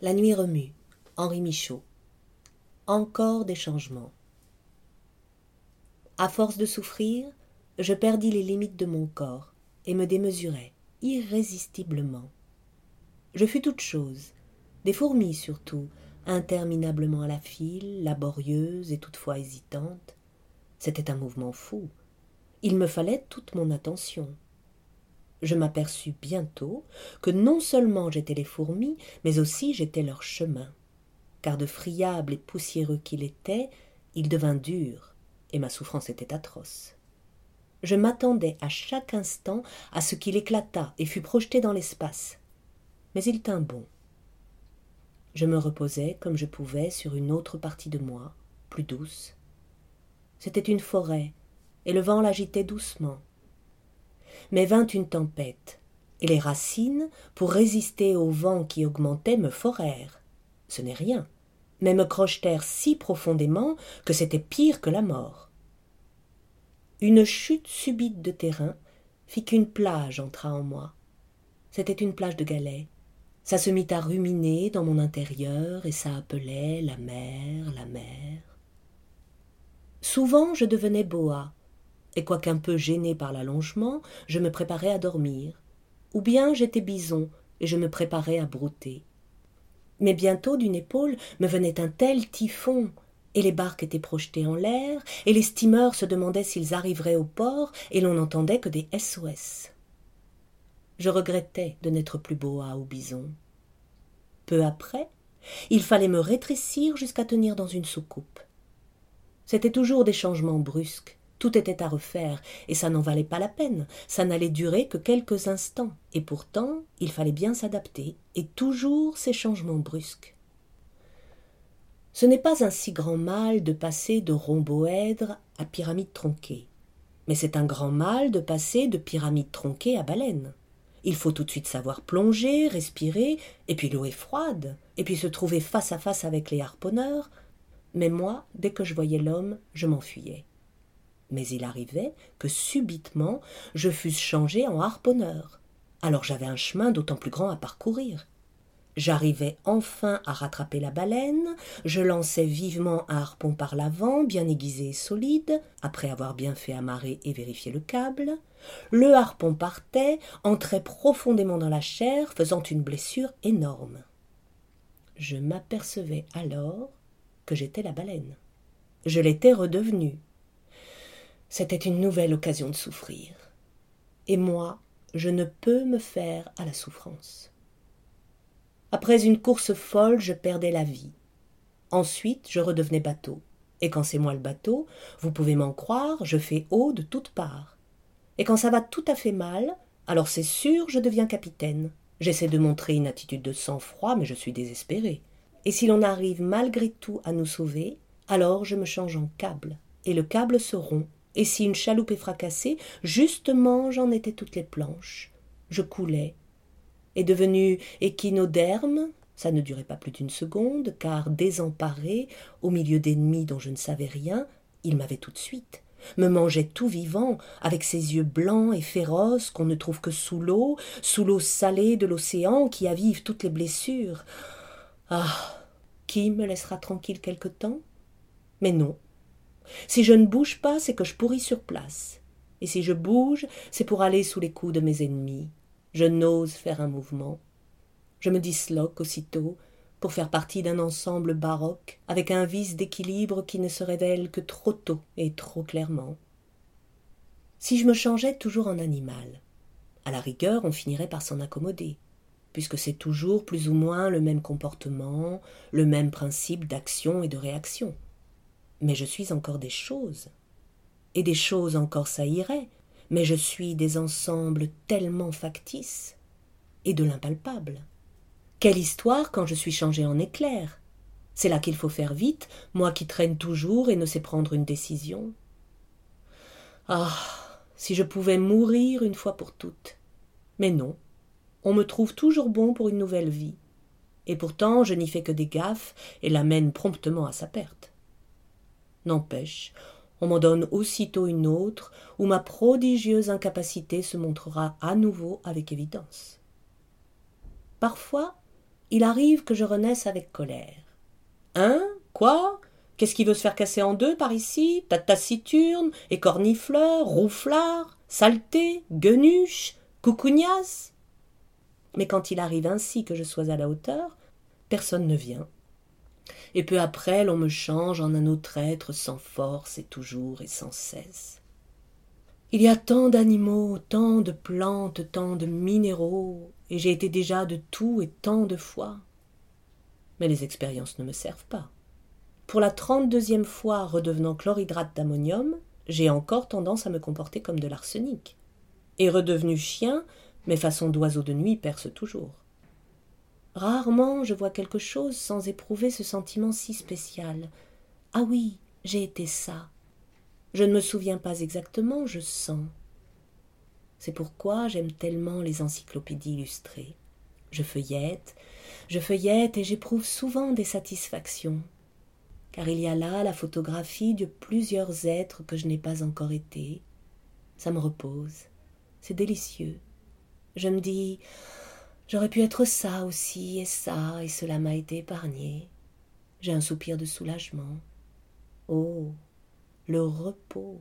La nuit remue. Henri Michaud. Encore des changements. À force de souffrir, je perdis les limites de mon corps et me démesurai irrésistiblement. Je fus toute chose, des fourmis surtout, interminablement à la file, laborieuses et toutefois hésitantes. C'était un mouvement fou. Il me fallait toute mon attention je m'aperçus bientôt que non seulement j'étais les fourmis, mais aussi j'étais leur chemin. Car de friable et poussiéreux qu'il était, il devint dur, et ma souffrance était atroce. Je m'attendais à chaque instant à ce qu'il éclatât et fût projeté dans l'espace. Mais il tint bon. Je me reposais comme je pouvais sur une autre partie de moi, plus douce. C'était une forêt, et le vent l'agitait doucement mais vint une tempête, et les racines, pour résister au vent qui augmentait, me forèrent. Ce n'est rien, mais me crochetèrent si profondément que c'était pire que la mort. Une chute subite de terrain fit qu'une plage entra en moi. C'était une plage de galets. Ça se mit à ruminer dans mon intérieur et ça appelait la mer, la mer. Souvent je devenais boa, et quoiqu'un peu gêné par l'allongement, je me préparais à dormir. Ou bien j'étais bison, et je me préparais à brouter. Mais bientôt d'une épaule me venait un tel typhon, et les barques étaient projetées en l'air, et les steamers se demandaient s'ils arriveraient au port, et l'on n'entendait que des SOS. Je regrettais de n'être plus boa ou bison. Peu après, il fallait me rétrécir jusqu'à tenir dans une soucoupe. C'étaient toujours des changements brusques, tout était à refaire, et ça n'en valait pas la peine, ça n'allait durer que quelques instants, et pourtant il fallait bien s'adapter, et toujours ces changements brusques. Ce n'est pas un si grand mal de passer de rhomboèdre à pyramide tronquée, mais c'est un grand mal de passer de pyramide tronquée à baleine. Il faut tout de suite savoir plonger, respirer, et puis l'eau est froide, et puis se trouver face à face avec les harponneurs. Mais moi, dès que je voyais l'homme, je m'enfuyais mais il arrivait que subitement je fusse changé en harponneur. Alors j'avais un chemin d'autant plus grand à parcourir. J'arrivais enfin à rattraper la baleine, je lançais vivement un harpon par l'avant, bien aiguisé et solide, après avoir bien fait amarrer et vérifier le câble. Le harpon partait, entrait profondément dans la chair, faisant une blessure énorme. Je m'apercevais alors que j'étais la baleine. Je l'étais redevenue. C'était une nouvelle occasion de souffrir. Et moi, je ne peux me faire à la souffrance. Après une course folle, je perdais la vie. Ensuite, je redevenais bateau. Et quand c'est moi le bateau, vous pouvez m'en croire, je fais haut de toutes parts. Et quand ça va tout à fait mal, alors c'est sûr, je deviens capitaine. J'essaie de montrer une attitude de sang-froid, mais je suis désespéré. Et si l'on arrive malgré tout à nous sauver, alors je me change en câble, et le câble se rompt, et si une chaloupe est fracassée, justement j'en étais toutes les planches. Je coulais. Et devenu échinoderme, ça ne durait pas plus d'une seconde, car désemparé, au milieu d'ennemis dont je ne savais rien, il m'avait tout de suite me mangeait tout vivant, avec ses yeux blancs et féroces qu'on ne trouve que sous l'eau, sous l'eau salée de l'océan qui avive toutes les blessures. Ah. Qui me laissera tranquille quelque temps? Mais non, si je ne bouge pas, c'est que je pourris sur place. Et si je bouge, c'est pour aller sous les coups de mes ennemis. Je n'ose faire un mouvement. Je me disloque aussitôt pour faire partie d'un ensemble baroque, avec un vice d'équilibre qui ne se révèle que trop tôt et trop clairement. Si je me changeais toujours en animal, à la rigueur on finirait par s'en accommoder, puisque c'est toujours plus ou moins le même comportement, le même principe d'action et de réaction mais je suis encore des choses. Et des choses encore ça irait, mais je suis des ensembles tellement factices, et de l'impalpable. Quelle histoire quand je suis changé en éclair C'est là qu'il faut faire vite, moi qui traîne toujours et ne sais prendre une décision. Ah si je pouvais mourir une fois pour toutes. Mais non, on me trouve toujours bon pour une nouvelle vie. Et pourtant je n'y fais que des gaffes et la mène promptement à sa perte. N'empêche, on m'en donne aussitôt une autre, où ma prodigieuse incapacité se montrera à nouveau avec évidence. Parfois, il arrive que je renaisse avec colère. Hein? Quoi? Qu'est-ce qui veut se faire casser en deux par ici? Ta taciturne, écornifleur, rouflard, saleté, guenuche, coucougnasse Mais quand il arrive ainsi que je sois à la hauteur, personne ne vient. Et peu après, l'on me change en un autre être sans force et toujours et sans cesse. Il y a tant d'animaux, tant de plantes, tant de minéraux, et j'ai été déjà de tout et tant de fois. Mais les expériences ne me servent pas. Pour la trente-deuxième fois redevenant chlorhydrate d'ammonium, j'ai encore tendance à me comporter comme de l'arsenic. Et redevenu chien, mes façons d'oiseau de nuit percent toujours. Rarement je vois quelque chose sans éprouver ce sentiment si spécial. Ah oui, j'ai été ça, je ne me souviens pas exactement, je sens. C'est pourquoi j'aime tellement les encyclopédies illustrées. Je feuillette, je feuillette et j'éprouve souvent des satisfactions, car il y a là la photographie de plusieurs êtres que je n'ai pas encore été. Ça me repose, c'est délicieux. Je me dis, j'aurais pu être ça aussi et ça, et cela m'a été épargné. J'ai un soupir de soulagement. Oh, le repos.